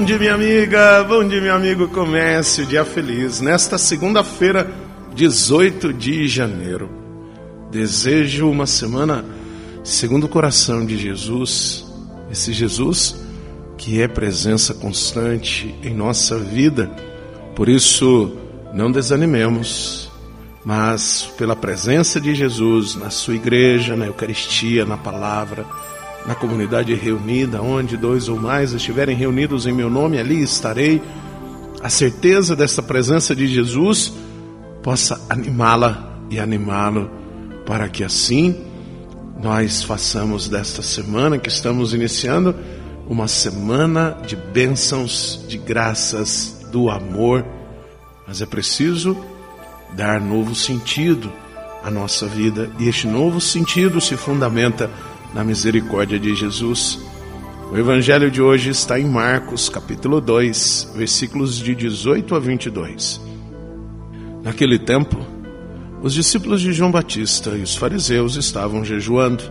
Bom dia, minha amiga. Bom dia, meu amigo. Comece o dia feliz nesta segunda-feira, 18 de janeiro. Desejo uma semana segundo o coração de Jesus, esse Jesus que é presença constante em nossa vida. Por isso, não desanimemos, mas pela presença de Jesus na sua igreja, na Eucaristia, na palavra, na comunidade reunida, onde dois ou mais estiverem reunidos em meu nome, ali estarei. A certeza dessa presença de Jesus possa animá-la e animá-lo, para que assim nós façamos desta semana que estamos iniciando uma semana de bênçãos, de graças, do amor. Mas é preciso dar novo sentido à nossa vida e este novo sentido se fundamenta na misericórdia de Jesus. O evangelho de hoje está em Marcos, capítulo 2, versículos de 18 a 22. Naquele tempo, os discípulos de João Batista e os fariseus estavam jejuando.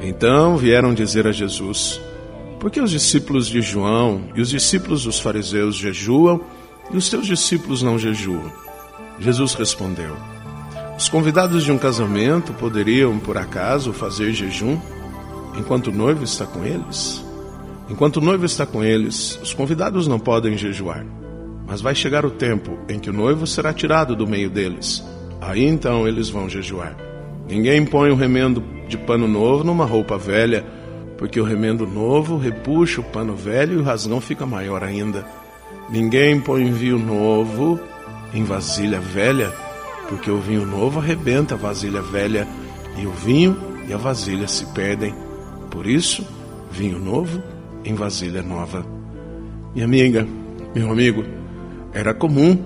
Então vieram dizer a Jesus: Por que os discípulos de João e os discípulos dos fariseus jejuam e os teus discípulos não jejuam? Jesus respondeu: Os convidados de um casamento poderiam, por acaso, fazer jejum? enquanto o noivo está com eles? Enquanto o noivo está com eles, os convidados não podem jejuar. Mas vai chegar o tempo em que o noivo será tirado do meio deles. Aí então eles vão jejuar. Ninguém põe o um remendo de pano novo numa roupa velha, porque o remendo novo repuxa o pano velho e o rasgão fica maior ainda. Ninguém põe vinho novo em vasilha velha, porque o vinho novo arrebenta a vasilha velha e o vinho e a vasilha se perdem. Por isso, vinho novo em vasilha nova. Minha amiga, meu amigo, era comum,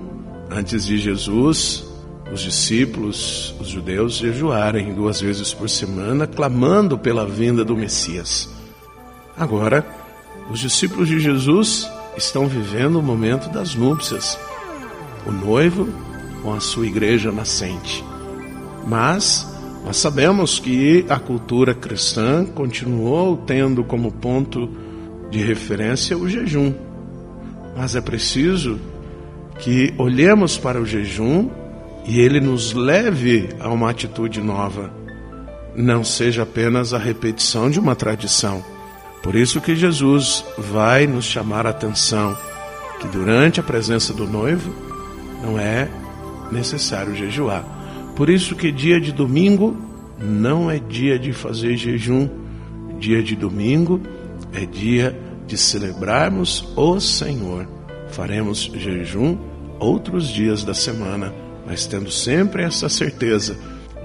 antes de Jesus, os discípulos, os judeus, jejuarem duas vezes por semana, clamando pela vinda do Messias. Agora, os discípulos de Jesus estão vivendo o momento das núpcias, o noivo com a sua igreja nascente. Mas nós sabemos que a cultura cristã continuou tendo como ponto de referência o jejum, mas é preciso que olhemos para o jejum e ele nos leve a uma atitude nova, não seja apenas a repetição de uma tradição. Por isso que Jesus vai nos chamar a atenção que durante a presença do noivo não é necessário jejuar. Por isso que dia de domingo não é dia de fazer jejum, dia de domingo é dia de celebrarmos o Senhor. Faremos jejum outros dias da semana, mas tendo sempre essa certeza,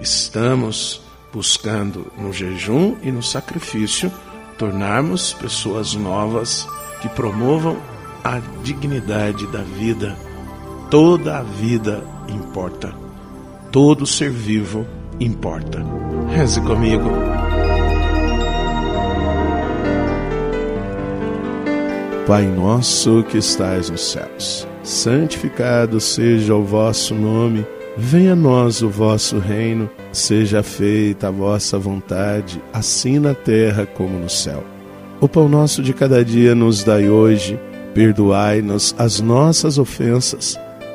estamos buscando no jejum e no sacrifício tornarmos pessoas novas que promovam a dignidade da vida. Toda a vida importa todo ser vivo importa. Reze comigo. Pai nosso que estais nos céus, santificado seja o vosso nome, venha a nós o vosso reino, seja feita a vossa vontade, assim na terra como no céu. O pão nosso de cada dia nos dai hoje, perdoai-nos as nossas ofensas,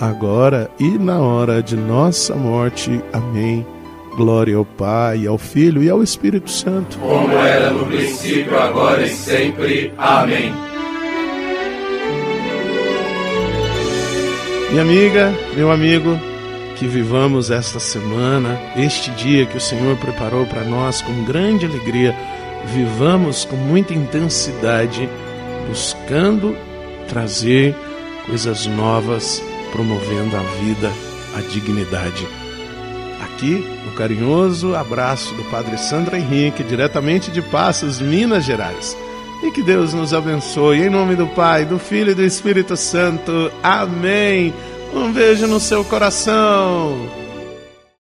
agora e na hora de nossa morte. Amém. Glória ao Pai, ao Filho e ao Espírito Santo. Como era no princípio, agora e sempre. Amém. Minha amiga, meu amigo, que vivamos esta semana, este dia que o Senhor preparou para nós com grande alegria, vivamos com muita intensidade, buscando trazer coisas novas promovendo a vida, a dignidade. Aqui, o carinhoso abraço do Padre Sandro Henrique, diretamente de Passos, Minas Gerais. E que Deus nos abençoe, em nome do Pai, do Filho e do Espírito Santo. Amém. Um beijo no seu coração.